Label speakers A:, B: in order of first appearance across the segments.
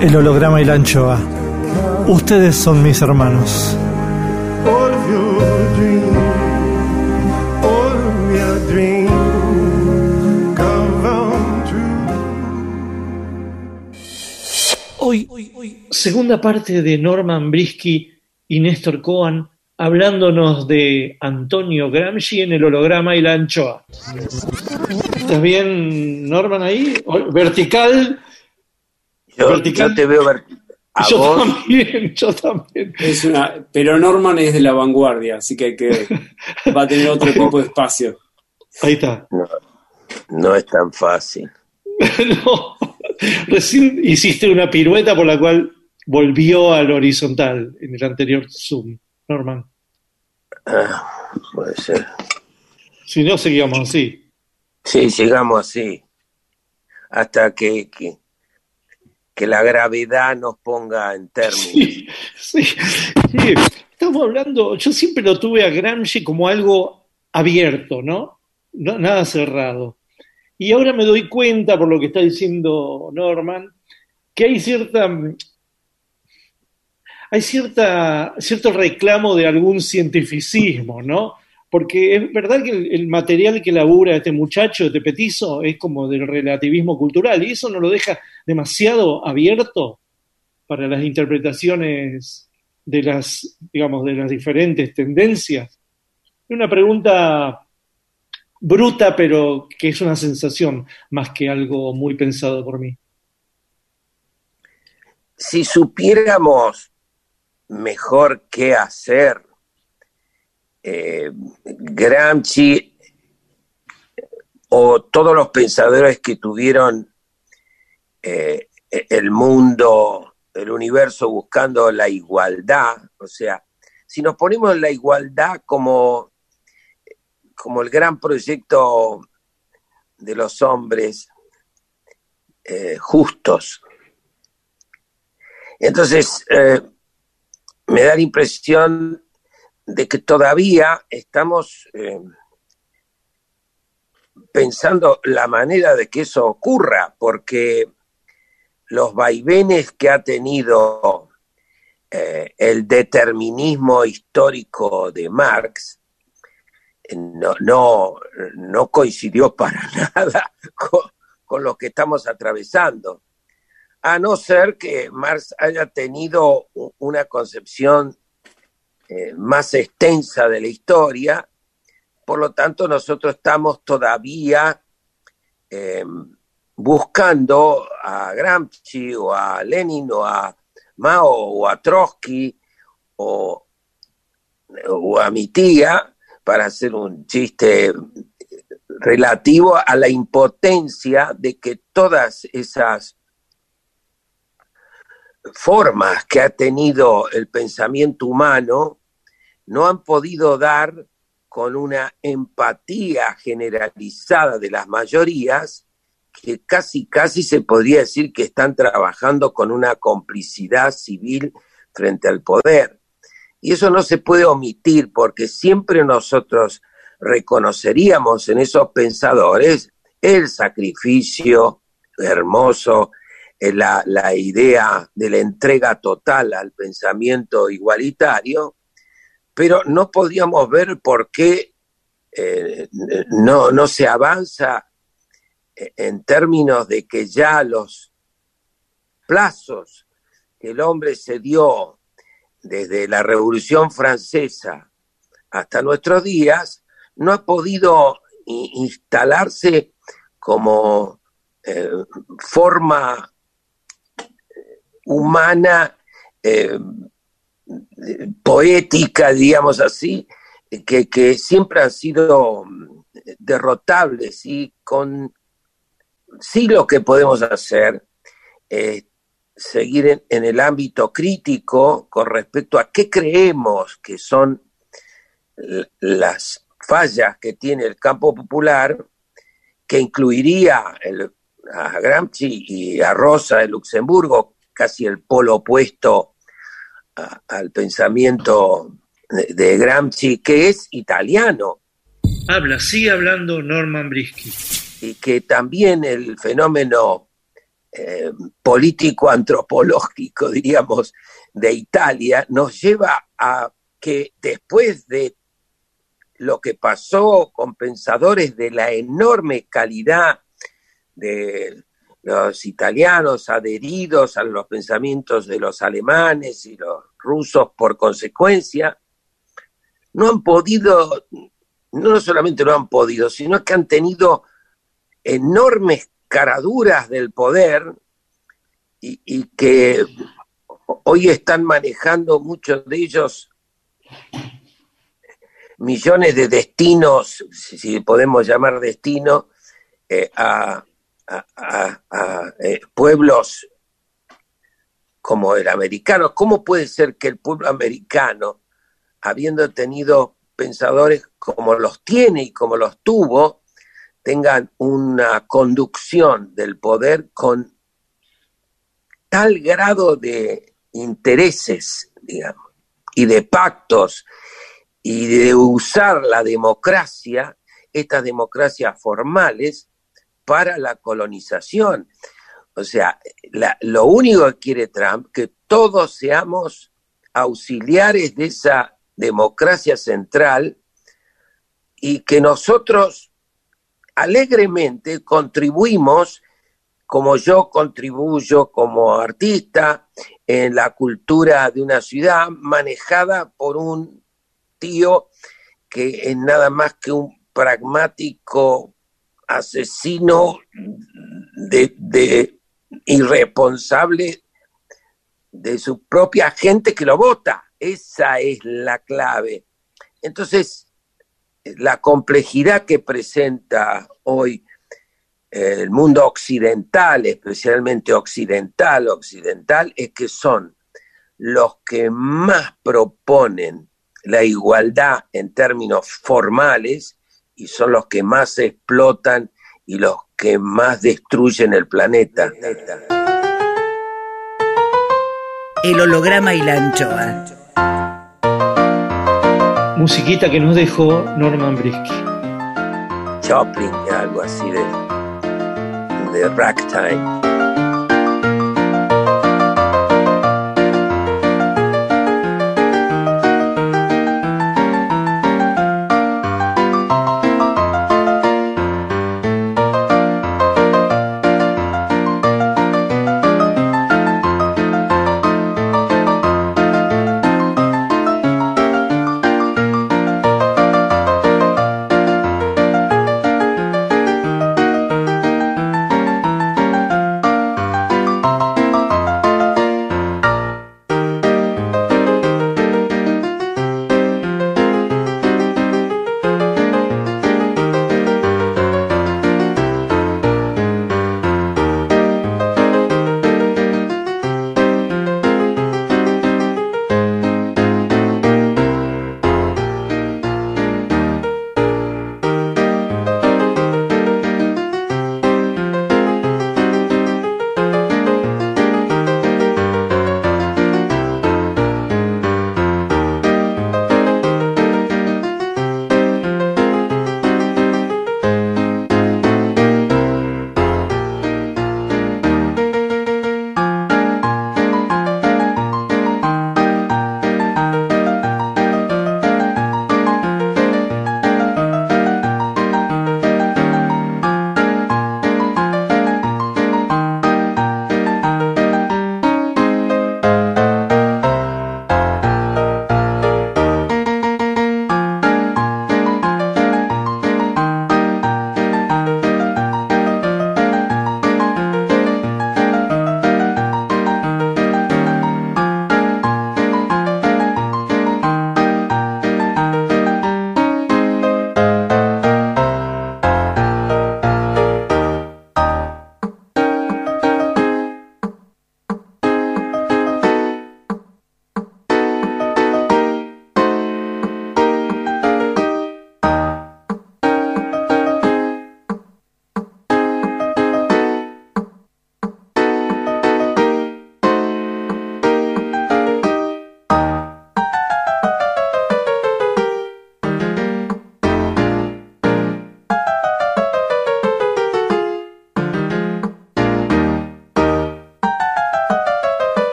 A: El holograma y la anchoa. Ustedes son mis hermanos.
B: Hoy, segunda parte de Norman Brisky y Néstor Cohen hablándonos de Antonio Gramsci en el holograma y la anchoa. ¿Estás bien, Norman, ahí? Vertical.
C: Yo,
B: Vertical.
C: yo te veo ver a
B: yo
C: vos.
B: también, yo también.
D: Es una, pero Norman es de la vanguardia, así que, hay que va a tener otro tipo de espacio.
B: Ahí está.
C: No, no es tan fácil.
B: no, recién hiciste una pirueta por la cual volvió al horizontal en el anterior Zoom, Norman.
C: Ah, puede ser.
B: Si no, seguíamos así.
C: Sí, llegamos así. Hasta que, que, que la gravedad nos ponga en términos.
B: Sí, sí. Estamos hablando, yo siempre lo tuve a Gramsci como algo abierto, ¿no? No- Nada cerrado. Y ahora me doy cuenta, por lo que está diciendo Norman, que hay cierta hay cierta, cierto reclamo de algún cientificismo, ¿no? Porque es verdad que el, material que labura este muchacho, este petizo, es como del relativismo cultural, y eso no lo deja demasiado abierto para las interpretaciones de las, digamos, de las diferentes tendencias. Una pregunta bruta, pero que es una sensación más que algo muy pensado por mí.
C: Si supiéramos mejor qué hacer, eh, Gramsci o todos los pensadores que tuvieron eh, el mundo, el universo buscando la igualdad, o sea, si nos ponemos la igualdad como, como el gran proyecto de los hombres eh, justos, entonces me da la impresión de que todavía estamos eh, pensando la manera de que eso ocurra, porque los vaivenes que ha tenido eh, el determinismo histórico de Marx eh, no, no, no coincidió para nada con, con lo que estamos atravesando, a no ser que Marx haya tenido una concepción eh, más extensa de la historia, por lo tanto nosotros estamos todavía eh, buscando a Gramsci o a Lenin o a Mao o a Trotsky o, o a mi tía para hacer un chiste relativo a la impotencia de que todas esas formas que ha tenido el pensamiento humano no han podido dar con una empatía generalizada de las mayorías que casi, casi se podría decir que están trabajando con una complicidad civil frente al poder. Y eso no se puede omitir porque siempre nosotros reconoceríamos en esos pensadores el sacrificio hermoso, eh, la, la idea de la entrega total al pensamiento igualitario, pero no podíamos ver por qué eh, no, no se avanza en términos de que ya los plazos que el hombre se dio desde la Revolución Francesa hasta nuestros días, no ha podido instalarse como eh, forma humana, eh, poética, digamos así, que, siempre han sido derrotables y con sí lo que podemos hacer es seguir en, el ámbito crítico con respecto a qué creemos que son las fallas que tiene el campo popular, que incluiría a Gramsci y a Rosa de Luxemburgo, casi el polo opuesto al pensamiento de, de Gramsci, que es italiano.
B: Habla, sigue hablando Norman Brisky
C: y que también el fenómeno eh, político-antropológico, diríamos, de Italia nos lleva a que después de lo que pasó con pensadores de la enorme calidad de los italianos adheridos a los pensamientos de los alemanes y los rusos por consecuencia, no han podido, no solamente no han podido, sino que han tenido enormes caraduras del poder y, que hoy están manejando muchos de ellos millones de destinos, si, podemos llamar destino, eh, a, eh, pueblos como el americano. ¿Cómo puede ser que el pueblo americano, habiendo tenido pensadores como los tiene y como los tuvo, tengan una conducción del poder con tal grado de intereses, y de pactos, y de usar la democracia, estas democracias formales, para la colonización. O sea, lo único que quiere Trump, que todos seamos auxiliares de esa democracia central y que nosotros alegremente contribuimos, como yo contribuyo como artista, en la cultura de una ciudad manejada por un tío que es nada más que un pragmático asesino de, de irresponsable de su propia gente que lo vota. Esa es la clave. Entonces, la complejidad que presenta hoy el mundo occidental, especialmente occidental, occidental, es que son los que más proponen la igualdad en términos formales y son los que más explotan y los que más destruyen el planeta.
E: El holograma y la anchoa
B: musiquita que nos dejó Norman Brisky.
C: Choplin, algo así de, de ragtime.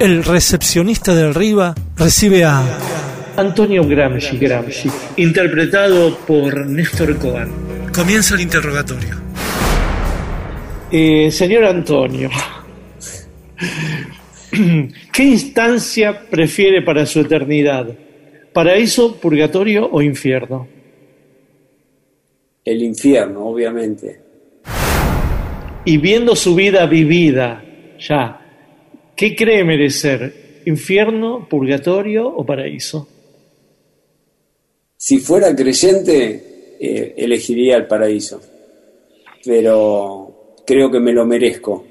A: El recepcionista de arriba recibe a
B: Antonio Gramsci, Gramsci, interpretado por Néstor Cohen.
A: Comienza el interrogatorio.
B: Eh, señor Antonio, ¿qué instancia prefiere para su eternidad? ¿Paraíso, purgatorio o infierno?
D: El infierno, obviamente.
B: Y viendo su vida vivida ya, ¿qué cree merecer? ¿Infierno, purgatorio o paraíso?
D: Si fuera creyente, eh, elegiría el paraíso. Pero creo que me lo merezco.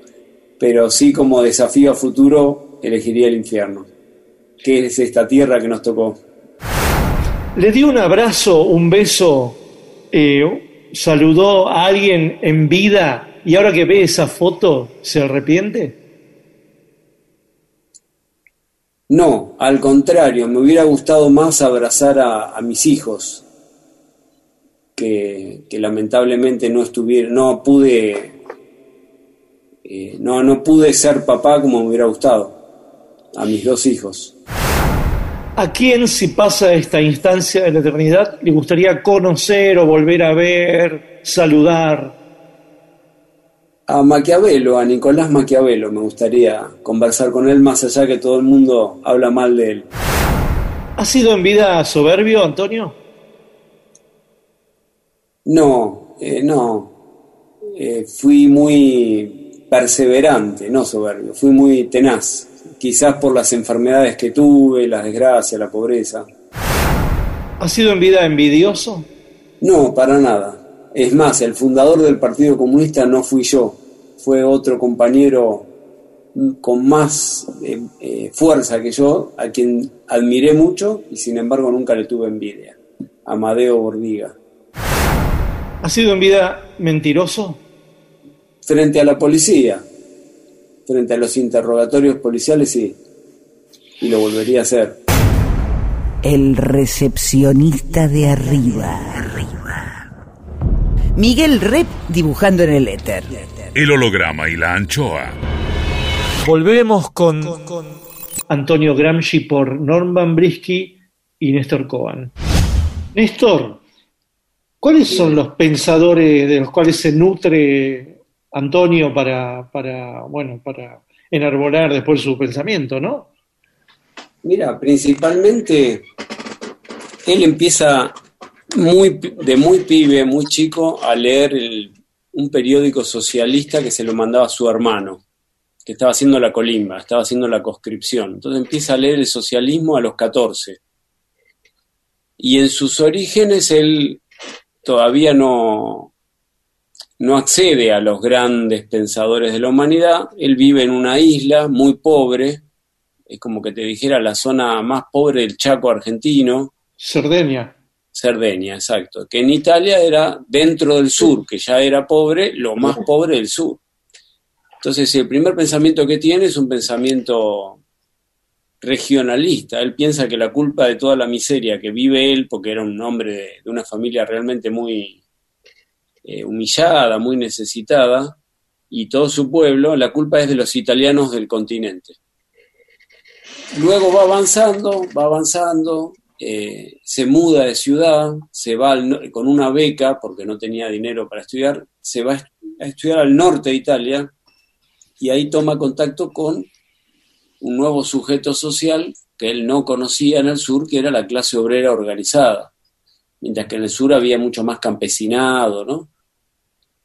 D: Pero sí como desafío a futuro, elegiría el infierno. ¿Qué es esta tierra que nos tocó?
B: ¿Le dio un abrazo, un beso, eh, saludó a alguien en vida y ahora que ve esa foto se arrepiente?
D: No, al contrario, me hubiera gustado más abrazar a, mis hijos, que, que lamentablemente no estuviera, no pude, eh, no, no pude ser papá como me hubiera gustado, a mis dos hijos.
B: ¿A quién, si pasa esta instancia de la eternidad, le gustaría conocer o volver a ver, saludar?
D: A Maquiavelo, a Nicolás Maquiavelo, me gustaría conversar con él más allá que todo el mundo habla mal de él.
B: ¿Ha sido en vida soberbio, Antonio?
D: No, eh, no. Eh, fui muy perseverante, no soberbio. Fui muy tenaz. Quizás por las enfermedades que tuve, las desgracias, la pobreza.
B: ¿Ha sido en vida envidioso?
D: No, para nada. Es más, el fundador del Partido Comunista no fui yo, fue otro compañero con más eh, eh, fuerza que yo, a quien admiré mucho y sin embargo nunca le tuve envidia. Amadeo Bordiga.
B: ¿Ha sido en vida mentiroso?
D: Frente a la policía, frente a los interrogatorios policiales, sí. Y lo volvería a hacer.
E: El recepcionista de arriba. Miguel Rep dibujando en el éter.
F: El holograma y la anchoa.
A: Volvemos con
B: Antonio Gramsci por Norman Brisky y Néstor Cohen. Néstor, ¿cuáles son los pensadores de los cuales se nutre Antonio para, para, bueno, para enarbolar después su pensamiento, no?
D: Mira, principalmente él empieza muy, de muy pibe, muy chico, a leer el- un periódico socialista que se lo mandaba su hermano, que estaba haciendo la colimba, estaba haciendo la conscripción. Entonces empieza a leer el socialismo a los 14. Y en sus orígenes él todavía no, no accede a los grandes pensadores de la humanidad. Él vive en una isla muy pobre, es como que te dijera la zona más pobre del Chaco argentino,
B: Cerdeña.
D: Cerdeña, exacto, que en Italia era dentro del sur, que ya era pobre, lo más pobre del sur. Entonces, el primer pensamiento que tiene es un pensamiento regionalista. Él piensa que la culpa de toda la miseria que vive él, porque era un hombre de, de una familia realmente muy eh, humillada, muy necesitada, y todo su pueblo, la culpa es de los italianos del continente. Luego va avanzando, va avanzando, eh, se muda de ciudad, se va al con una beca, porque no tenía dinero para estudiar, se va a estudiar al norte de Italia y ahí toma contacto con un nuevo sujeto social que él no conocía en el sur, que era la clase obrera organizada, mientras que en el sur había mucho más campesinado, ¿no?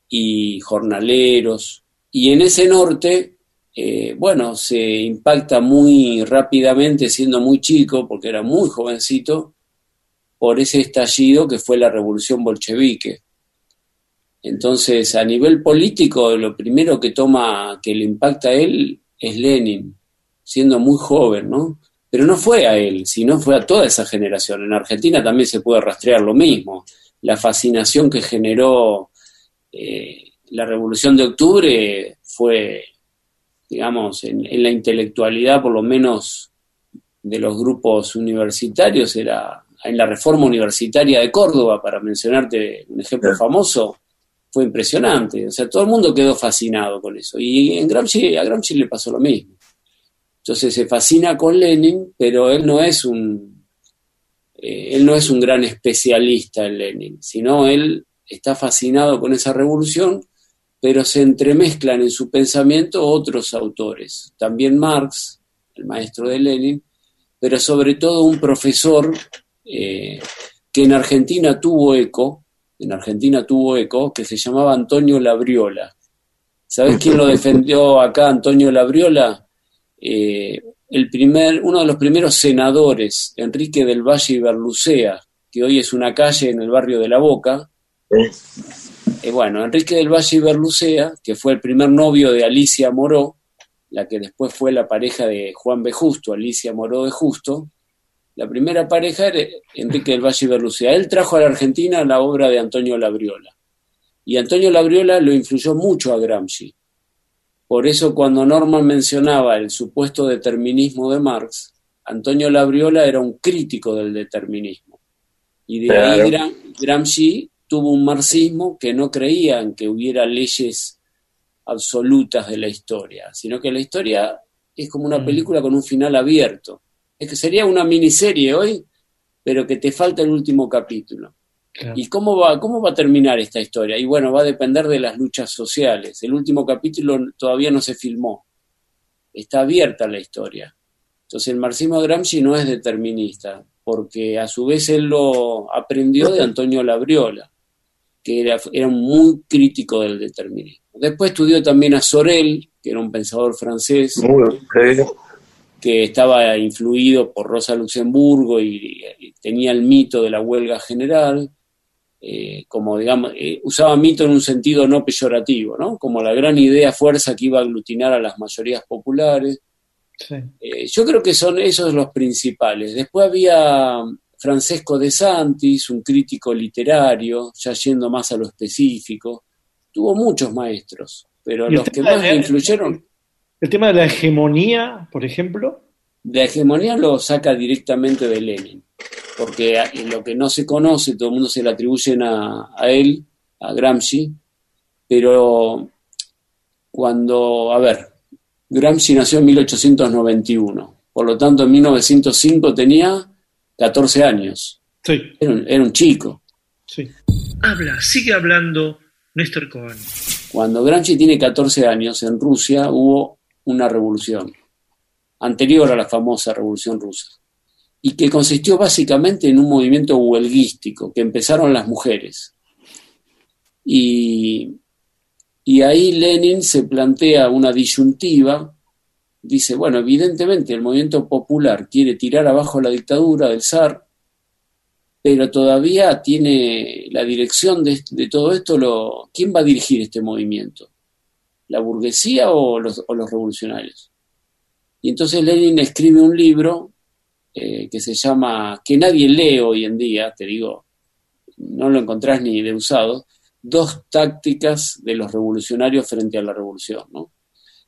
D: Y jornaleros. Y en ese norte, eh, bueno, se impacta muy rápidamente, siendo muy chico, porque era muy jovencito, por ese estallido que fue la revolución bolchevique. Entonces, a nivel político, lo primero que toma, que le impacta a él, es Lenin, siendo muy joven, ¿no? Pero no fue a él, sino fue a toda esa generación. En Argentina también se puede rastrear lo mismo. La fascinación que generó eh, la Revolución de Octubre fue, digamos, en, en, la intelectualidad, por lo menos de los grupos universitarios, era en la reforma universitaria de Córdoba, para mencionarte un ejemplo famoso, fue impresionante. O sea, todo el mundo quedó fascinado con eso. Y en Gramsci, a Gramsci le pasó lo mismo. Entonces se fascina con Lenin, pero él no es un, eh, él no es un gran especialista en Lenin, sino él está fascinado con esa revolución, pero se entremezclan en su pensamiento otros autores, también Marx, el maestro de Lenin, pero sobre todo un profesor eh, que en Argentina tuvo eco, en Argentina tuvo eco, que se llamaba Antonio Labriola. ¿Sabes quién lo defendió acá, Antonio Labriola? Eh, el primer, uno de los primeros senadores, Enrique del Valle y Berlucea, que hoy es una calle en el barrio de La Boca. Eh, bueno, Enrique del Valle y Berlucea, que fue el primer novio de Alicia Moró, la que después fue la pareja de Juan B. Justo, Alicia Moró de Justo, la primera pareja era Enrique del Valle y Berlucea. Él trajo a la Argentina la obra de Antonio Labriola. Y Antonio Labriola lo influyó mucho a Gramsci. Por eso cuando Norman mencionaba el supuesto determinismo de Marx, Antonio Labriola era un crítico del determinismo. Y de ahí Gramsci tuvo un marxismo que no creía en que hubiera leyes absolutas de la historia, sino que la historia es como una mm. película con un final abierto. Es que sería una miniserie hoy, pero que te falta el último capítulo. ¿Y cómo va, cómo va a terminar esta historia? Y bueno, va a depender de las luchas sociales. El último capítulo todavía no se filmó. Está abierta la historia. Entonces el marxismo Gramsci no es determinista, porque a su vez él lo aprendió de Antonio Labriola, que era, era muy crítico del determinismo. Después estudió también a Sorel, que era un pensador francés, que estaba influido por Rosa Luxemburgo y, y tenía el mito de la huelga general eh, como digamos, eh, usaba mito en un sentido no peyorativo, ¿no? Como la gran idea fuerza que iba a aglutinar a las mayorías populares. Eh, yo creo que son esos los principales. Después había Francesco de Santis, un crítico literario, ya yendo más a lo específico. Tuvo muchos maestros, pero los que más le influyeron.
B: El tema de la hegemonía, por ejemplo.
D: La hegemonía lo saca directamente de Lenin porque lo que no se conoce, todo el mundo se le atribuyen a, él, a Gramsci, pero cuando, a ver, Gramsci nació en 1891, por lo tanto en 1905 tenía 14 años.
B: Sí.
D: Era un, chico.
B: Sí. Habla, sigue hablando Néstor Cohen.
D: Cuando Gramsci tiene 14 años, en Rusia hubo una revolución, anterior a la famosa revolución rusa y que consistió básicamente en un movimiento huelguístico que empezaron las mujeres. Y, y ahí Lenin se plantea una disyuntiva, dice, bueno, evidentemente el movimiento popular quiere tirar abajo la dictadura del zar, pero todavía tiene la dirección de, todo esto, ¿quién va a dirigir este movimiento? ¿La burguesía o los, o los revolucionarios? Y entonces Lenin escribe un libro eh, que se llama, que nadie lee hoy en día, te digo, no lo encontrás ni de usado, dos tácticas de los revolucionarios frente a la revolución, ¿no?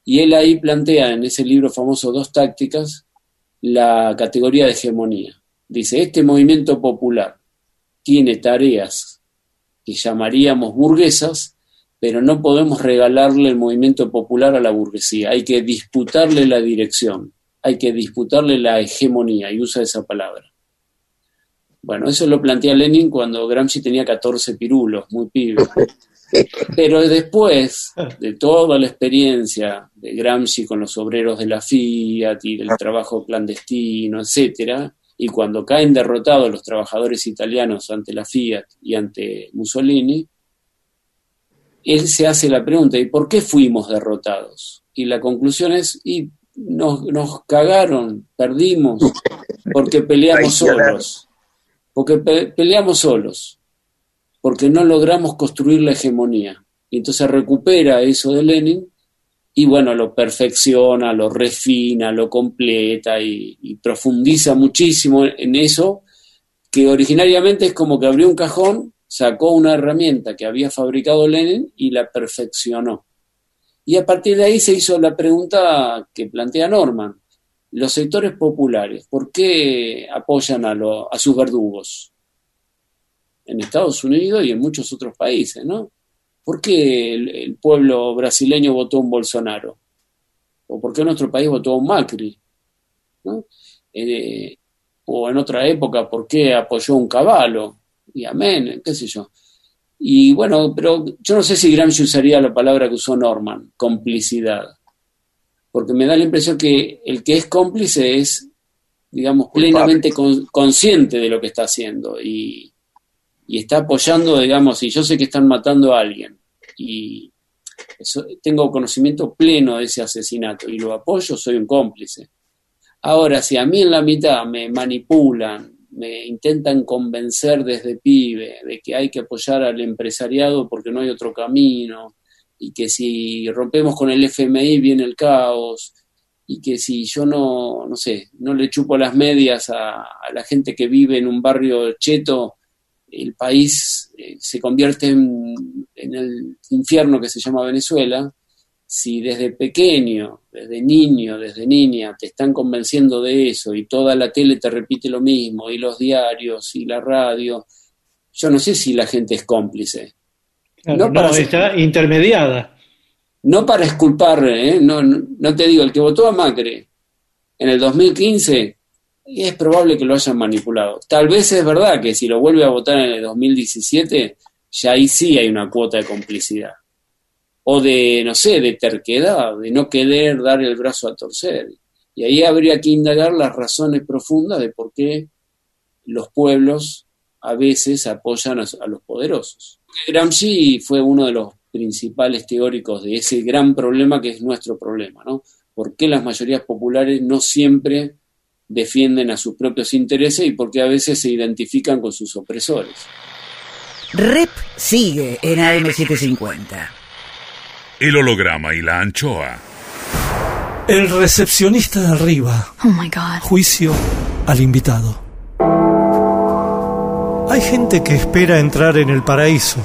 D: Y él ahí plantea en ese libro famoso Dos tácticas la categoría de hegemonía. Dice, este movimiento popular tiene tareas que llamaríamos burguesas, pero no podemos regalarle el movimiento popular a la burguesía, hay que disputarle la dirección hay que disputarle la hegemonía, y usa esa palabra. Bueno, eso lo plantea Lenin cuando Gramsci tenía 14 pirulos, muy pibe. Pero después de toda la experiencia de Gramsci con los obreros de la Fiat y del trabajo clandestino, etcétera, y cuando caen derrotados los trabajadores italianos ante la Fiat y ante Mussolini, él se hace la pregunta, ¿y por qué fuimos derrotados? Y la conclusión es, y nos, nos cagaron, perdimos, porque peleamos solos, porque pe- peleamos solos, porque no logramos construir la hegemonía. Y entonces recupera eso de Lenin y bueno, lo perfecciona, lo refina, lo completa y, profundiza muchísimo en eso, que originariamente es como que abrió un cajón, sacó una herramienta que había fabricado Lenin y la perfeccionó. Y a partir de ahí se hizo la pregunta que plantea Norman. Los sectores populares, ¿por qué apoyan a, lo- a sus verdugos? En Estados Unidos y en muchos otros países, ¿no? ¿Por qué el, el pueblo brasileño votó un Bolsonaro? ¿O por qué nuestro país votó un Macri? ¿no? Eh, o en otra época, ¿por qué apoyó un Caballo? Y amén, qué sé yo. Y bueno, pero yo no sé si Gramsci usaría la palabra que usó Norman, complicidad. Porque me da la impresión que el que es cómplice es, digamos, plenamente con- consciente de lo que está haciendo y, y está apoyando, digamos, y yo sé que están matando a alguien y tengo conocimiento pleno de ese asesinato y lo apoyo, soy un cómplice. Ahora, si a mí en la mitad me manipulan, me intentan convencer desde pibe de que hay que apoyar al empresariado porque no hay otro camino, y que si rompemos con el FMI viene el caos, y que si yo no, no sé, no le chupo las medias a la gente que vive en un barrio cheto, el país eh, se convierte en, en el infierno que se llama Venezuela, si desde pequeño, desde niño, desde niña, te están convenciendo de eso y toda la tele te repite lo mismo, y los diarios y la radio, yo no sé si la gente es cómplice.
B: Claro,
D: No
B: no,
D: para-
B: está intermediada.
D: No para esculpar, ¿eh? no, no, no te digo, el que votó a Macri en el 2015 es probable que lo hayan manipulado. Tal vez es verdad que si lo vuelve a votar en el 2017, ya ahí sí hay una cuota de complicidad. O de, no sé, de terquedad, de no querer dar el brazo a torcer. Y ahí habría que indagar las razones profundas de por qué los pueblos a veces apoyan a, a los poderosos. Gramsci fue uno de los principales teóricos de ese gran problema que es nuestro problema, ¿no? ¿Por qué las mayorías populares no siempre defienden a sus propios intereses y por qué a veces se identifican con sus opresores?
E: Rep sigue en AM750.
F: El holograma y la anchoa.
A: El recepcionista de arriba.
G: Oh my God.
A: Juicio al invitado. Hay gente que espera entrar en el paraíso,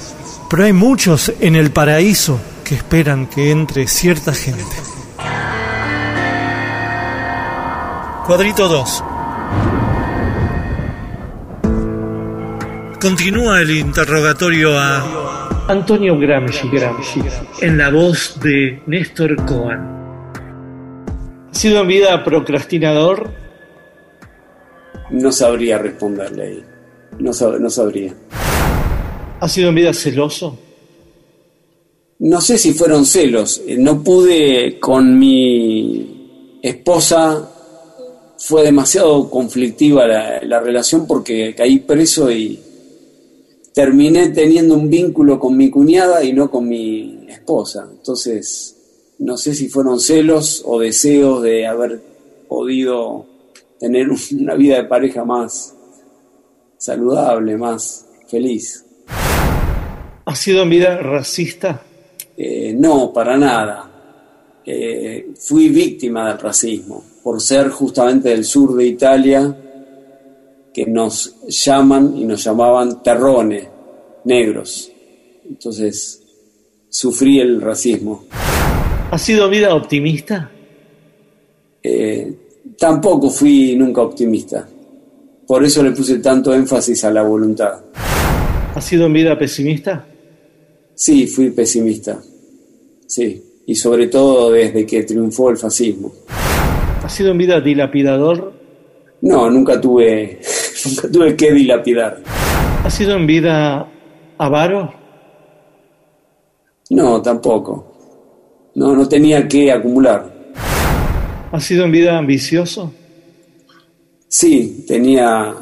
A: pero hay muchos en el paraíso que esperan que entre cierta gente. Cuadrito 2. Continúa el interrogatorio a
B: Antonio Gramsci, Gramsci, en la voz de Néstor Cohen. ¿Ha sido en vida procrastinador?
D: No sabría responderle ahí. No, sab- no sabría.
B: ¿Ha sido en vida celoso?
D: No sé si fueron celos. Eh, No pude con mi esposa. Fue demasiado conflictiva la, la relación porque caí preso y terminé teniendo un vínculo con mi cuñada y no con mi esposa. Entonces, no sé si fueron celos o deseos de haber podido tener una vida de pareja más saludable, más feliz.
B: ¿Ha sido en vida racista?
D: Eh, no, para nada. Eh, fui víctima del racismo por ser justamente del sur de Italia, que nos llaman y nos llamaban terrones, negros. Entonces, sufrí el racismo.
B: ¿Ha sido vida optimista?
D: Eh, tampoco fui nunca optimista. Por eso le puse tanto énfasis a la voluntad.
B: ¿Ha sido en vida pesimista?
D: Sí, fui pesimista. Sí, y sobre todo desde que triunfó el fascismo.
B: ¿Ha sido en vida dilapidador?
D: No, nunca tuve, nunca tuve que dilapidar.
B: ¿Ha sido en vida avaro?
D: No, tampoco. No, no tenía que acumular.
B: ¿Ha sido en vida ambicioso?
D: Sí, tenía,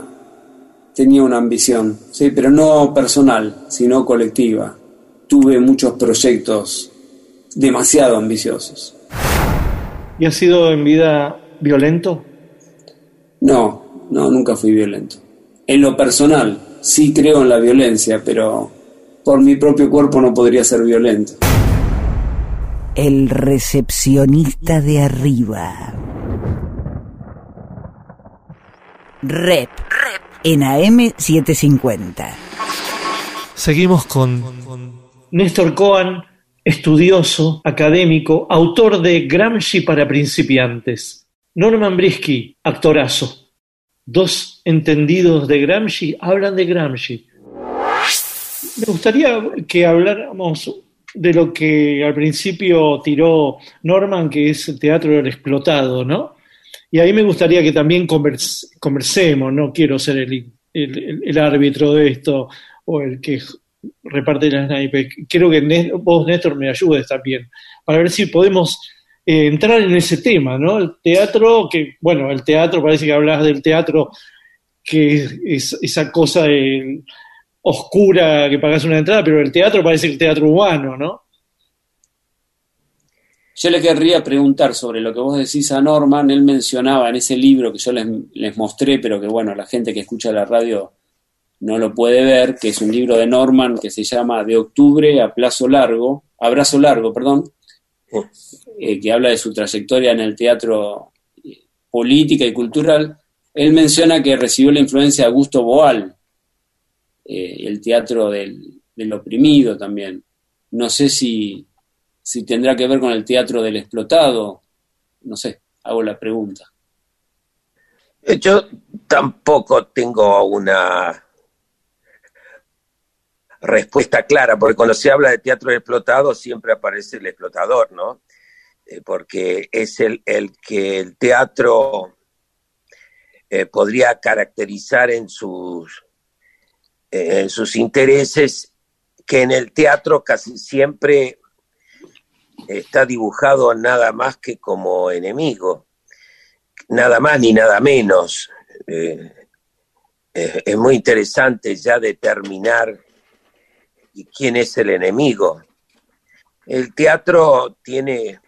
D: tenía una ambición, sí, pero no personal, sino colectiva. Tuve muchos proyectos demasiado ambiciosos.
B: ¿Y ha sido en vida violento?
D: No, no, nunca fui violento. En lo personal, sí creo en la violencia, pero por mi propio cuerpo no podría ser violento.
E: El recepcionista de arriba. Rep. En AM 750.
A: Seguimos con
B: Néstor Cohen, estudioso, académico, autor de Gramsci para principiantes. Norman Brisky, actorazo. Dos entendidos de Gramsci hablan de Gramsci. Me gustaría que habláramos de lo que al principio tiró Norman, que es el teatro del explotado, ¿no? Y ahí me gustaría que también convers- conversemos, no quiero ser el árbitro de esto o el que reparte las naipes. Quiero que vos, Néstor, me ayudes también, para ver si podemos eh, entrar en ese tema, ¿no? El teatro, que, bueno, el teatro, parece que hablas del teatro, que es, es esa cosa oscura que pagas una entrada, pero el teatro parece el teatro humano, ¿no?
D: Yo le querría preguntar sobre lo que vos decís a Norman. Él mencionaba en ese libro que yo les, les mostré, pero que bueno, la gente que escucha la radio no lo puede ver, que es un libro de Norman que se llama De octubre a plazo largo, a brazo largo, perdón, eh, que habla de su trayectoria en el teatro eh, política y cultural. Él menciona que recibió la influencia de Augusto Boal, eh, el teatro del, del oprimido también. No sé si, si tendrá que ver con el teatro del explotado. No sé, hago la pregunta.
C: Yo tampoco tengo una respuesta clara, porque cuando se habla de teatro explotado siempre aparece el explotador, ¿no? Eh, porque es el, el que el teatro eh, podría caracterizar en sus, en sus intereses, que en el teatro casi siempre está dibujado nada más que como enemigo, nada más ni nada menos. Eh, es muy interesante ya determinar quién es el enemigo. El teatro tiene,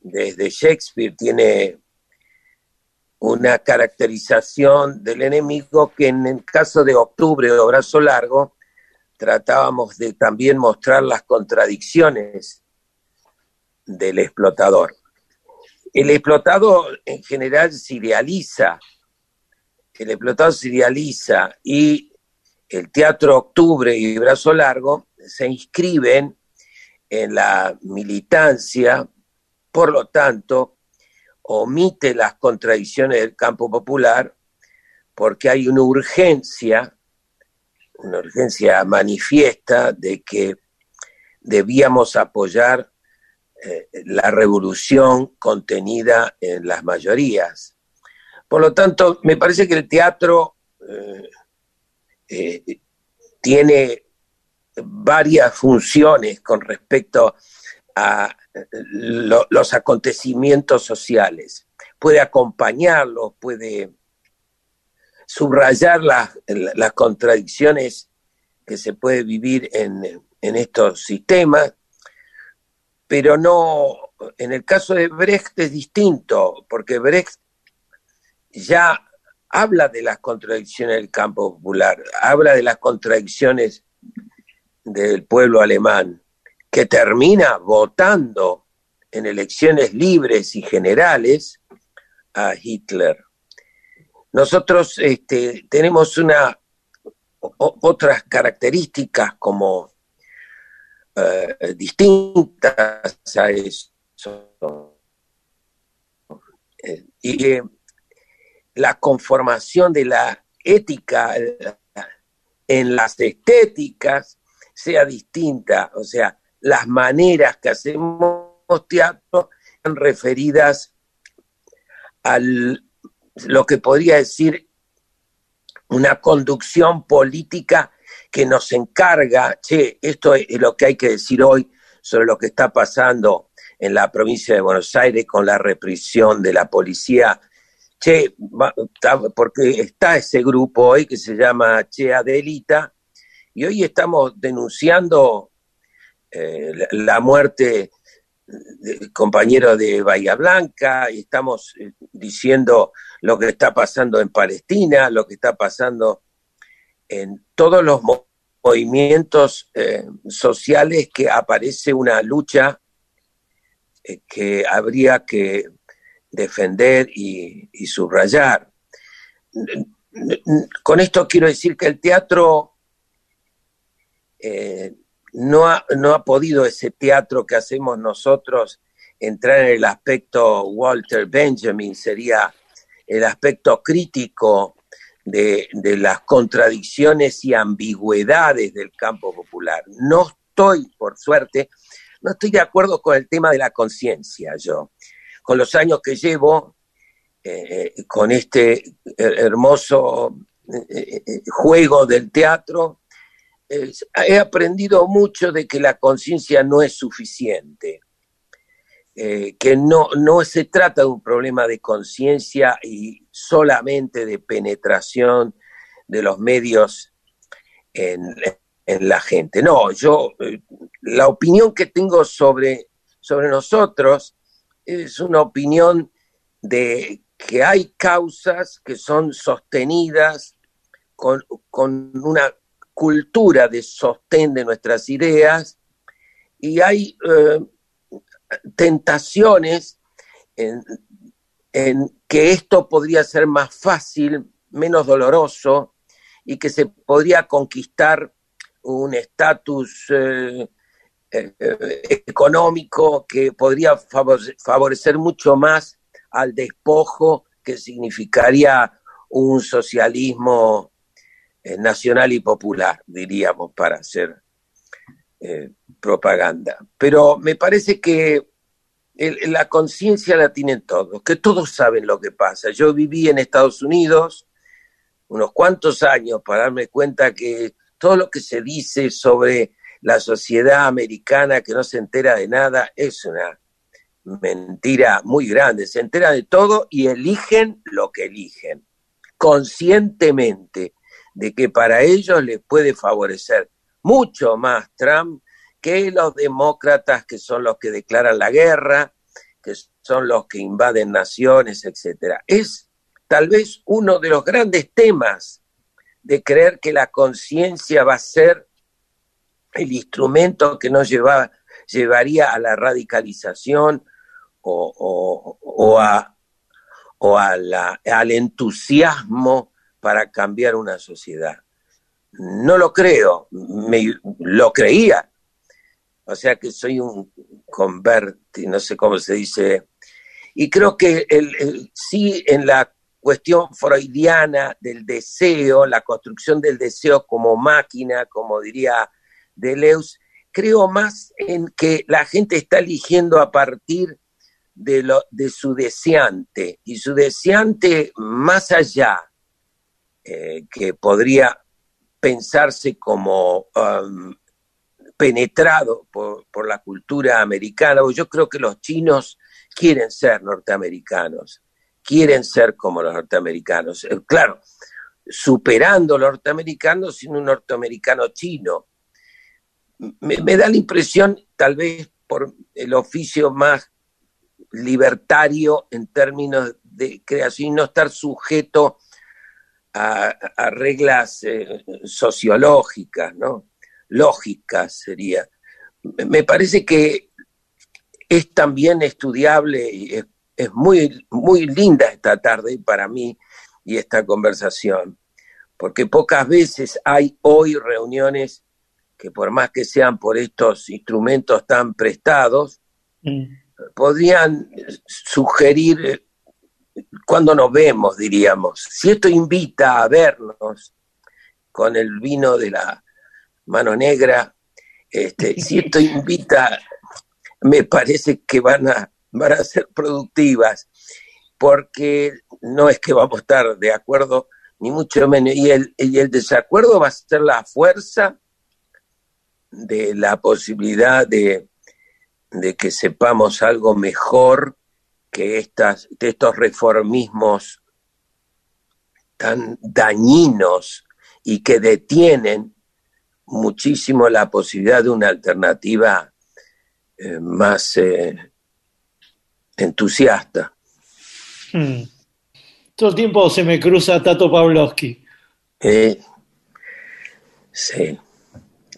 C: desde Shakespeare, tiene una caracterización del enemigo que en el caso de Octubre o Brazo Largo tratábamos de también mostrar las contradicciones del explotador. El explotado en general se idealiza, el explotado se idealiza y el Teatro Octubre y Brazo Largo se inscriben en la militancia, por lo tanto, omite las contradicciones del campo popular porque hay una urgencia, una urgencia manifiesta de que debíamos apoyar eh, la revolución contenida en las mayorías. Por lo tanto, me parece que el teatro eh, eh, tiene varias funciones con respecto a lo, los acontecimientos sociales. Puede acompañarlos, puede subrayar las, las contradicciones que se puede vivir en, en estos sistemas, pero no, en el caso de Brecht es distinto, porque Brecht ya habla de las contradicciones del campo popular, habla de las contradicciones del pueblo alemán, que termina votando en elecciones libres y generales a Hitler. Nosotros este, tenemos una, otras características como eh, distintas a eso. Eh, y eh, la conformación de la ética en las estéticas sea distinta, o sea, las maneras que hacemos teatro están referidas a lo que podría decir una conducción política que nos encarga, che, esto es lo que hay que decir hoy sobre lo que está pasando en la provincia de Buenos Aires con la represión de la policía. Che, porque está ese grupo hoy que se llama Che Adelita, y hoy estamos denunciando eh, la, muerte del compañero de Bahía Blanca, y estamos eh, diciendo lo que está pasando en Palestina, lo que está pasando en todos los mo- movimientos eh, sociales que aparece una lucha que habría que defender y, subrayar. Con esto quiero decir que el teatro eh, no, ha, no ha podido ese teatro que hacemos nosotros entrar en el aspecto Walter Benjamin, sería el aspecto crítico de, de las contradicciones y ambigüedades del campo popular. No estoy, por suerte, no estoy de acuerdo con el tema de la conciencia yo. Con los años que llevo, eh, con este hermoso eh, eh, juego del teatro, eh, he aprendido mucho de que la conciencia no es suficiente, eh, que no, no se trata de un problema de conciencia y solamente de penetración de los medios en, en la gente. No, yo, eh, la opinión que tengo sobre, sobre nosotros es una opinión de que hay causas que son sostenidas con, con una cultura de sostén de nuestras ideas y hay eh, tentaciones en, en, que esto podría ser más fácil, menos doloroso y que se podría conquistar un estatus eh, económico que podría favorecer mucho más al despojo que significaría un socialismo eh, nacional y popular, diríamos, para hacer eh, propaganda. Pero me parece que la conciencia la tienen todos, que todos saben lo que pasa. Yo viví en Estados Unidos unos cuantos años para darme cuenta que todo lo que se dice sobre la sociedad americana que no se entera de nada es una mentira muy grande. Se entera de todo y eligen lo que eligen, conscientemente de que para ellos les puede favorecer mucho más Trump que los demócratas que son los que declaran la guerra, que son los que invaden naciones, etcétera. Es tal vez uno de los grandes temas de creer que la conciencia va a ser el instrumento que nos lleva, llevaría a la radicalización o, a, al entusiasmo para cambiar una sociedad. No lo creo, me, lo creía. O sea que soy un converti, no sé cómo se dice. Y creo que sí en la cuestión freudiana del deseo, la construcción del deseo como máquina, como diría Deleuze, creo más en que la gente está eligiendo a partir de, lo, de su deseante, y su deseante más allá, eh, que podría pensarse como um, penetrado por, por, la cultura americana, yo creo que los chinos quieren ser norteamericanos, quieren ser como los norteamericanos. Eh, claro, superando los norteamericanos sin un norteamericano chino. Me, da la impresión, tal vez por el oficio más libertario en términos de creación no estar sujeto a, a reglas eh, sociológicas, ¿no? Lógicas sería. Me parece que es también estudiable y es, es muy, muy linda esta tarde para mí y esta conversación, porque pocas veces hay hoy reuniones que por más que sean por estos instrumentos tan prestados, mm. podrían sugerir cuando nos vemos, diríamos. Si esto invita a vernos con el vino de la mano negra, este, si esto invita, me parece que van a, van a ser productivas, porque no es que vamos a estar de acuerdo, ni mucho menos, y el, y el desacuerdo va a ser la fuerza de la posibilidad de, de que sepamos algo mejor que estas, de estos reformismos tan dañinos y que detienen muchísimo la posibilidad de una alternativa eh, más eh, entusiasta.
B: Hmm. Todo el tiempo se me cruza Tato Pavlovsky.
C: Eh, sí,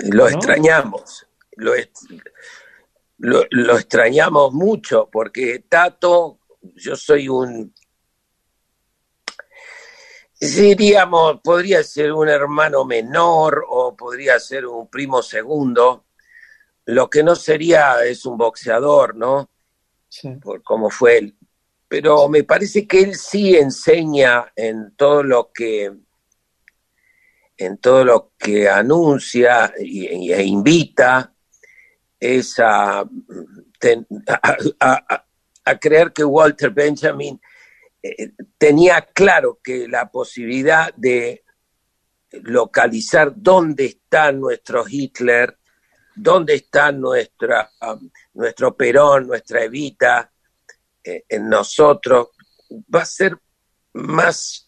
C: lo
B: ¿No?
C: extrañamos, lo, lo extrañamos mucho porque Tato, yo soy un, diríamos, podría ser un hermano menor o podría ser un primo segundo, lo que no sería es un boxeador, ¿no?
B: Sí.
C: por cómo fue él. Pero me parece que él sí enseña en todo lo que en todo lo que anuncia e invita es a creer que Walter Benjamin eh, tenía claro que la posibilidad de localizar dónde está nuestro Hitler, dónde está nuestra, um, nuestro Perón, nuestra Evita, eh, en nosotros, va a ser más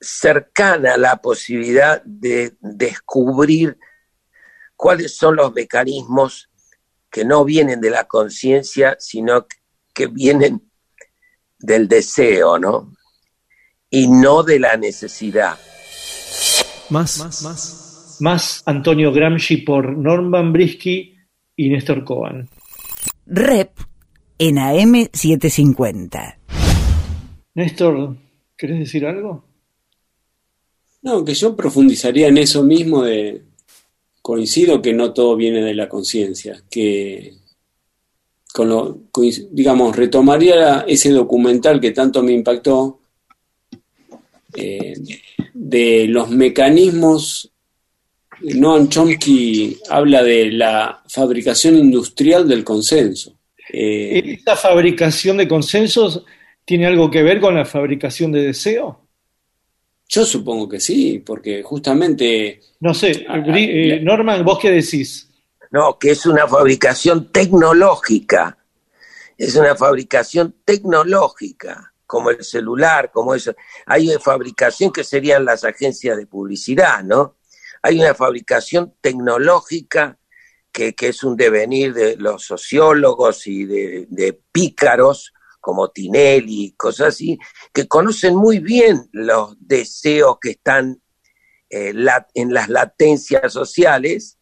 C: cercana la posibilidad de descubrir cuáles son los mecanismos que no vienen de la conciencia, sino que- vienen del deseo, ¿no? Y no de la necesidad.
A: Más, más,
B: Más Antonio Gramsci por Norman Brisky y Néstor Cohen.
E: Rep en AM750.
B: Néstor, ¿querés decir algo?
D: No, que yo profundizaría en eso mismo de coincido que no todo viene de la conciencia, que con lo, digamos, retomaría ese documental que tanto me impactó eh, de los mecanismos. Noam Chomsky habla de la fabricación industrial del consenso. Eh,
B: ¿Esta fabricación de consensos tiene algo que ver con la fabricación de deseo?
D: Yo supongo que sí, porque justamente
B: No sé, eh, Norman, ¿vos qué decís?
C: No, que es una fabricación tecnológica. Es una fabricación tecnológica, como el celular, como eso. Hay una fabricación que serían las agencias de publicidad, ¿no? Hay una fabricación tecnológica que, que es un devenir de los sociólogos y de, de pícaros como Tinelli cosas así, que conocen muy bien los deseos que están eh, la- en las latencias sociales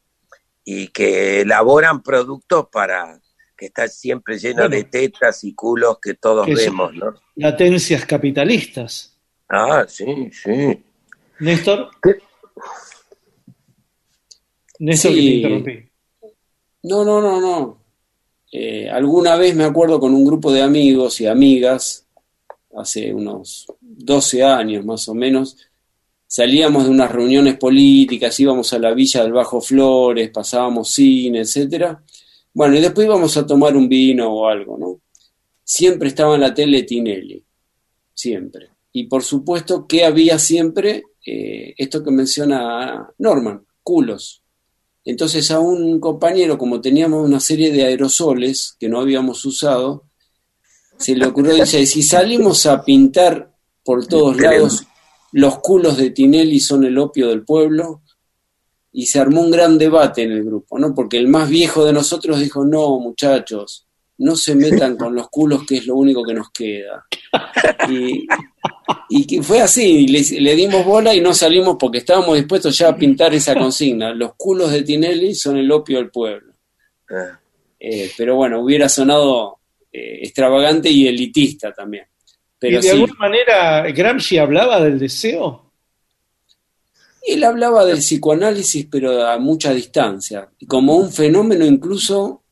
C: y que elaboran productos para que está siempre lleno
B: Bueno.
C: de tetas y culos que todos
B: Que
C: vemos, ¿no?
B: Latencias capitalistas.
C: Ah, sí, sí.
B: Néstor.
C: ¿Qué?
B: Néstor,
D: Sí.
B: que te interrumpí.
D: No, no, no, no. Eh, alguna vez me acuerdo con un grupo de amigos y amigas, hace unos 12 años más o menos, salíamos de unas reuniones políticas, íbamos a la villa del Bajo Flores, pasábamos cine, etcétera. Bueno, y después íbamos a tomar un vino o algo, ¿no? Siempre estaba en la tele Tinelli, siempre. Y por supuesto que había siempre eh, esto que menciona Norman, culos. Entonces a un compañero, como teníamos una serie de aerosoles que no habíamos usado, se le ocurrió, dice, si salimos a pintar por todos lados, los culos de Tinelli son el opio del pueblo, y se armó un gran debate en el grupo, ¿no? Porque el más viejo de nosotros dijo, no, muchachos, no se metan con los culos, que es lo único que nos queda. Y, y que fue así, le, le dimos bola y no salimos porque estábamos dispuestos ya a pintar esa consigna. Los culos de Tinelli son el opio del pueblo.
C: Ah,
D: Eh, pero bueno, hubiera sonado eh, extravagante y elitista también. Pero
B: ¿Y de
D: sí,
B: alguna manera Gramsci hablaba del deseo?
D: él hablaba del psicoanálisis, pero a mucha distancia, como un fenómeno incluso,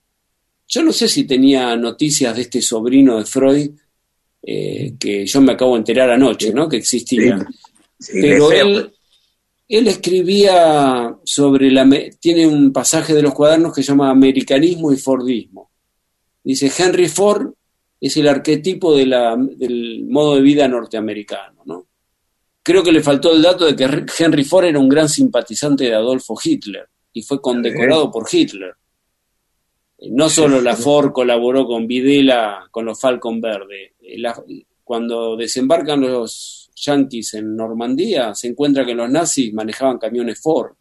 D: yo no sé si tenía noticias de este sobrino de Freud, eh, que yo me acabo de enterar anoche, ¿no? Que existía.
C: sí,
D: pero él, él escribía sobre la... Tiene un pasaje de los cuadernos que se llama Americanismo y Fordismo. Dice, Henry Ford es el arquetipo de la- del modo de vida norteamericano, ¿no? Creo que le faltó el dato de que Henry Ford era un gran simpatizante de Adolfo Hitler y fue condecorado por Hitler. Eh, No solo la Ford colaboró con Videla, con los Falcon Verde. Eh, la- cuando desembarcan los yanquis en Normandía, se encuentra que los nazis manejaban camiones Ford.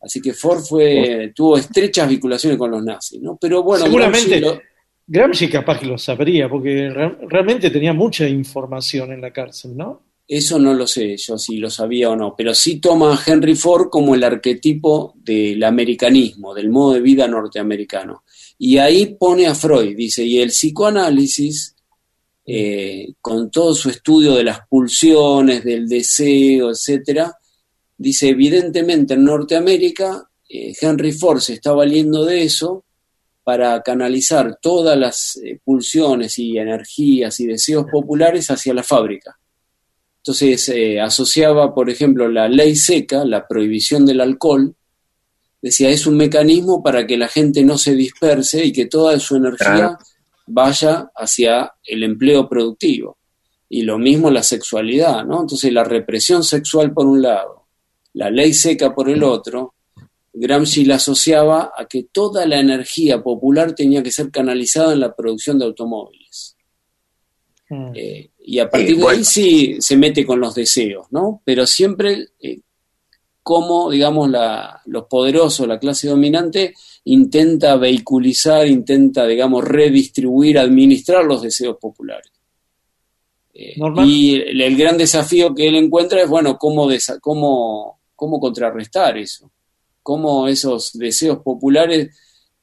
D: Así que Ford fue, tuvo estrechas vinculaciones con los nazis, ¿no? Pero bueno,
B: Seguramente
D: Gramsci lo-
B: Gramsci capaz que lo sabría, porque re- realmente tenía mucha información en la cárcel, ¿no?
D: Eso no lo sé yo si lo sabía o no, pero sí toma a Henry Ford como el arquetipo del americanismo, del modo de vida norteamericano. Y ahí pone a Freud, dice, y el psicoanálisis, eh, con todo su estudio de las pulsiones, del deseo, etcétera, dice, evidentemente en Norteamérica, eh, Henry Ford se está valiendo de eso para canalizar todas las eh, pulsiones y energías y deseos populares hacia la fábrica. Entonces eh, asociaba, por ejemplo, la ley seca, la prohibición del alcohol, decía, es un mecanismo para que la gente no se disperse y que toda su energía vaya hacia el empleo productivo. Y lo mismo la sexualidad, ¿no? Entonces la represión sexual por un lado, la ley seca por el otro, Gramsci la asociaba a que toda la energía popular tenía que ser canalizada en la producción de automóviles.
B: Mm.
D: Eh, y a partir
C: Eh,
D: de
C: bueno.
D: ahí sí se mete con los deseos, ¿no? Pero siempre eh, como, digamos, la, los poderosos, la clase dominante, intenta vehiculizar, intenta, digamos, redistribuir, administrar los deseos populares. Eh, y el, el gran desafío que él encuentra es, bueno, cómo, desa- cómo, cómo contrarrestar eso, cómo esos deseos populares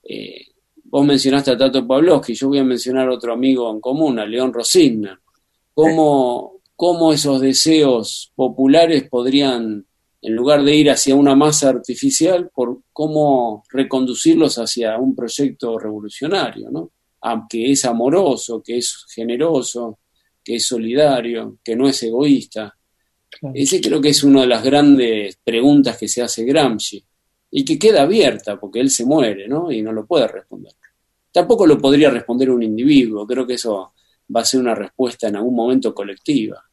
D: eh, Vos mencionaste a Tato Pavlovsky, yo voy a mencionar a otro amigo en común, a León Rosigna. ¿Cómo, cómo esos deseos populares podrían, en lugar de ir hacia una masa artificial, por cómo reconducirlos hacia un proyecto revolucionario, ¿no? Aunque es amoroso, que es generoso, que es solidario, que no es egoísta.
B: Claro.
D: Ese creo que es una de las grandes preguntas que se hace Gramsci y que queda abierta porque él se muere, ¿no? Y no lo puede responder. Tampoco lo podría responder un individuo, creo que eso va a ser una respuesta en algún momento colectiva.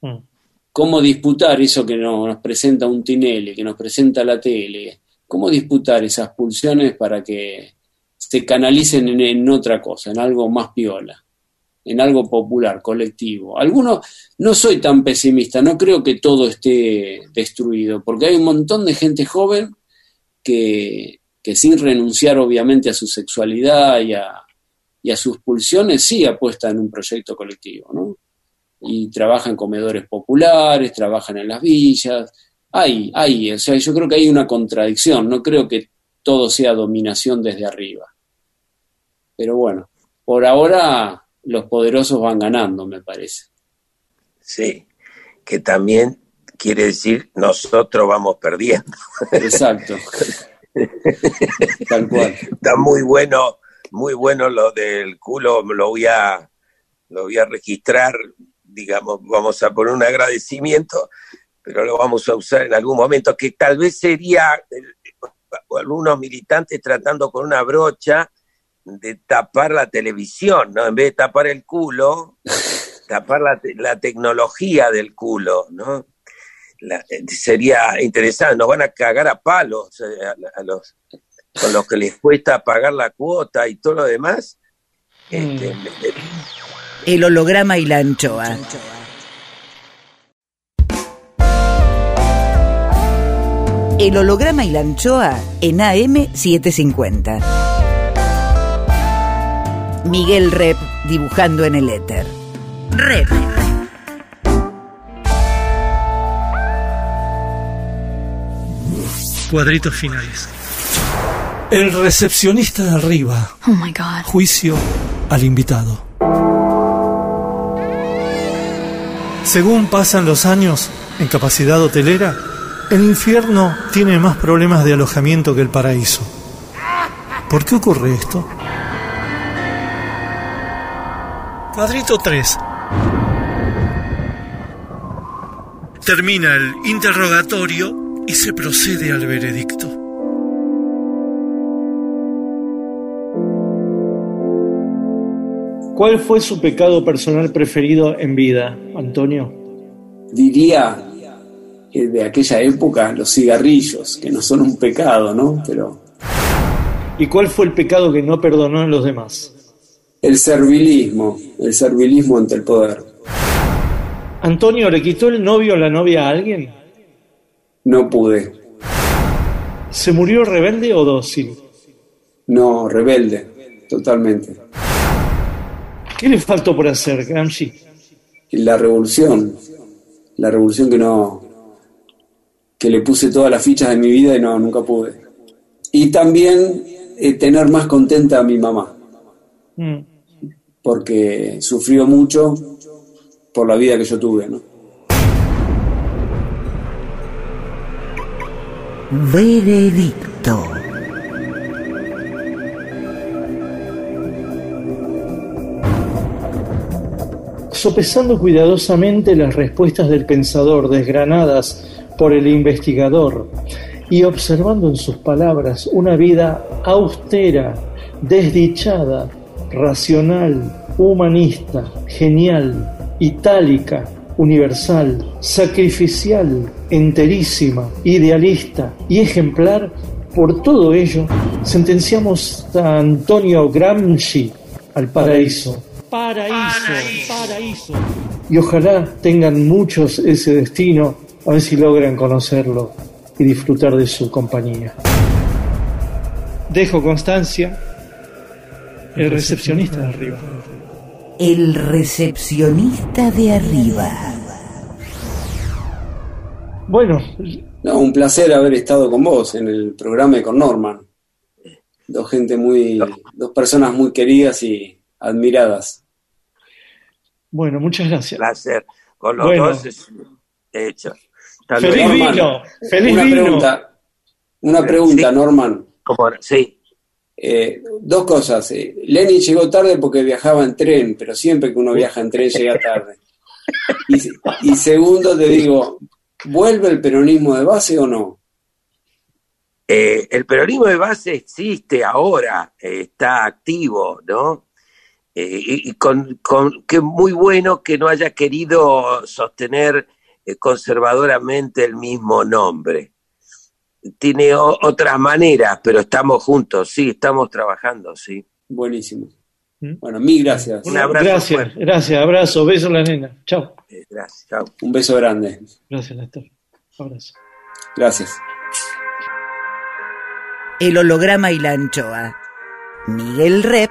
B: Mm.
D: ¿Cómo disputar eso que no- nos presenta un Tinelli, que nos presenta la tele? ¿Cómo disputar esas pulsiones para que se canalicen en, en otra cosa, en algo más piola, en algo popular, colectivo? Algunos, no soy tan pesimista, no creo que todo esté destruido, porque hay un montón de gente joven que, que sin renunciar obviamente a su sexualidad y a, y a sus pulsiones, sí apuesta en un proyecto colectivo, ¿no? Y trabaja en comedores populares, trabajan en las villas, hay, hay, o sea, yo creo que hay una contradicción, no creo que todo sea dominación desde arriba. Pero bueno, por ahora los poderosos van ganando, me parece.
C: Sí, que también quiere decir nosotros vamos perdiendo.
D: Exacto. Tal cual.
C: Está muy bueno, muy bueno lo del culo, lo voy a, lo voy a registrar, digamos, vamos a poner un agradecimiento, pero lo vamos a usar en algún momento, que tal vez sería algunos militantes tratando con una brocha de tapar la televisión, ¿no? En vez de tapar el culo, tapar la, te- la tecnología del culo, ¿no? La- eh, sería interesante, nos van a cagar a palos eh, a, a los con los que les cuesta pagar la cuota y todo lo demás. Este, me- me-
E: El holograma y la anchoa. El holograma y la anchoa en AM750. Miguel Rep dibujando en el éter. Rep.
A: Cuadritos finales. El recepcionista de arriba.
G: Oh my god.
A: Juicio al invitado. Según pasan los años en capacidad hotelera, el infierno tiene más problemas de alojamiento que el paraíso. ¿Por qué ocurre esto? Cuadrito 3. Termina el interrogatorio y se procede al veredicto.
B: ¿Cuál fue su pecado personal preferido en vida, Antonio?
D: Diría que de aquella época los cigarrillos, que no son un pecado, ¿no? Pero
B: ¿Y cuál fue el pecado que no perdonó en los demás?
D: El servilismo, el servilismo ante el poder.
B: Antonio, ¿le quitó el novio o la novia a alguien?
D: No pude.
B: ¿Se murió rebelde o dócil?
D: No, rebelde, totalmente.
B: ¿Qué le faltó por hacer, Gramsci?
D: La revolución, la revolución que no, que le puse todas las fichas de mi vida y no, nunca pude. Y también eh, tener más contenta a mi mamá,
B: Mm.
D: porque sufrió mucho por la vida que yo tuve, ¿no?
E: Veredicto.
B: Sopesando cuidadosamente las respuestas del pensador desgranadas por el investigador y observando en sus palabras una vida austera, desdichada, racional, humanista, genial, itálica, universal, sacrificial, enterísima, idealista y ejemplar, por todo ello sentenciamos a Antonio Gramsci al paraíso. Paraíso, paraíso. Y ojalá tengan muchos ese destino, a ver si logran conocerlo y disfrutar de su compañía. Dejo constancia, el recepcionista de arriba.
E: El recepcionista de arriba.
B: Bueno,
D: No, un placer haber estado con vos en el programa y con Norman. Dos gente muy, dos personas muy queridas y admiradas.
B: Bueno, muchas gracias.
C: Placer. Con los
B: Bueno.
C: dos es hecho. Hasta
B: Feliz
C: luego.
B: Vino, feliz
D: una
B: vino.
D: pregunta, una pregunta,
C: Sí.
D: Norman.
C: Sí.
D: Eh, dos cosas. eh, Lenin llegó tarde porque viajaba en tren, pero siempre que uno viaja en tren llega tarde. Y, y segundo, te digo, ¿vuelve el peronismo de base o no?
C: Eh, el peronismo de base existe ahora, eh, está activo, ¿no? Eh, y con, con que muy bueno que no haya querido sostener eh, conservadoramente el mismo nombre. Tiene o- otras maneras, pero estamos juntos, sí, estamos trabajando, sí.
D: Buenísimo.
B: ¿Mm?
D: Bueno, mil gracias.
C: Un abrazo
B: gracias,
C: fuerte.
B: gracias, abrazo, beso a la nena. Chao.
C: Eh, gracias, chao.
D: Un beso grande.
B: Gracias, Néstor. Abrazo.
D: Gracias.
E: El holograma y la anchoa. Miguel Rep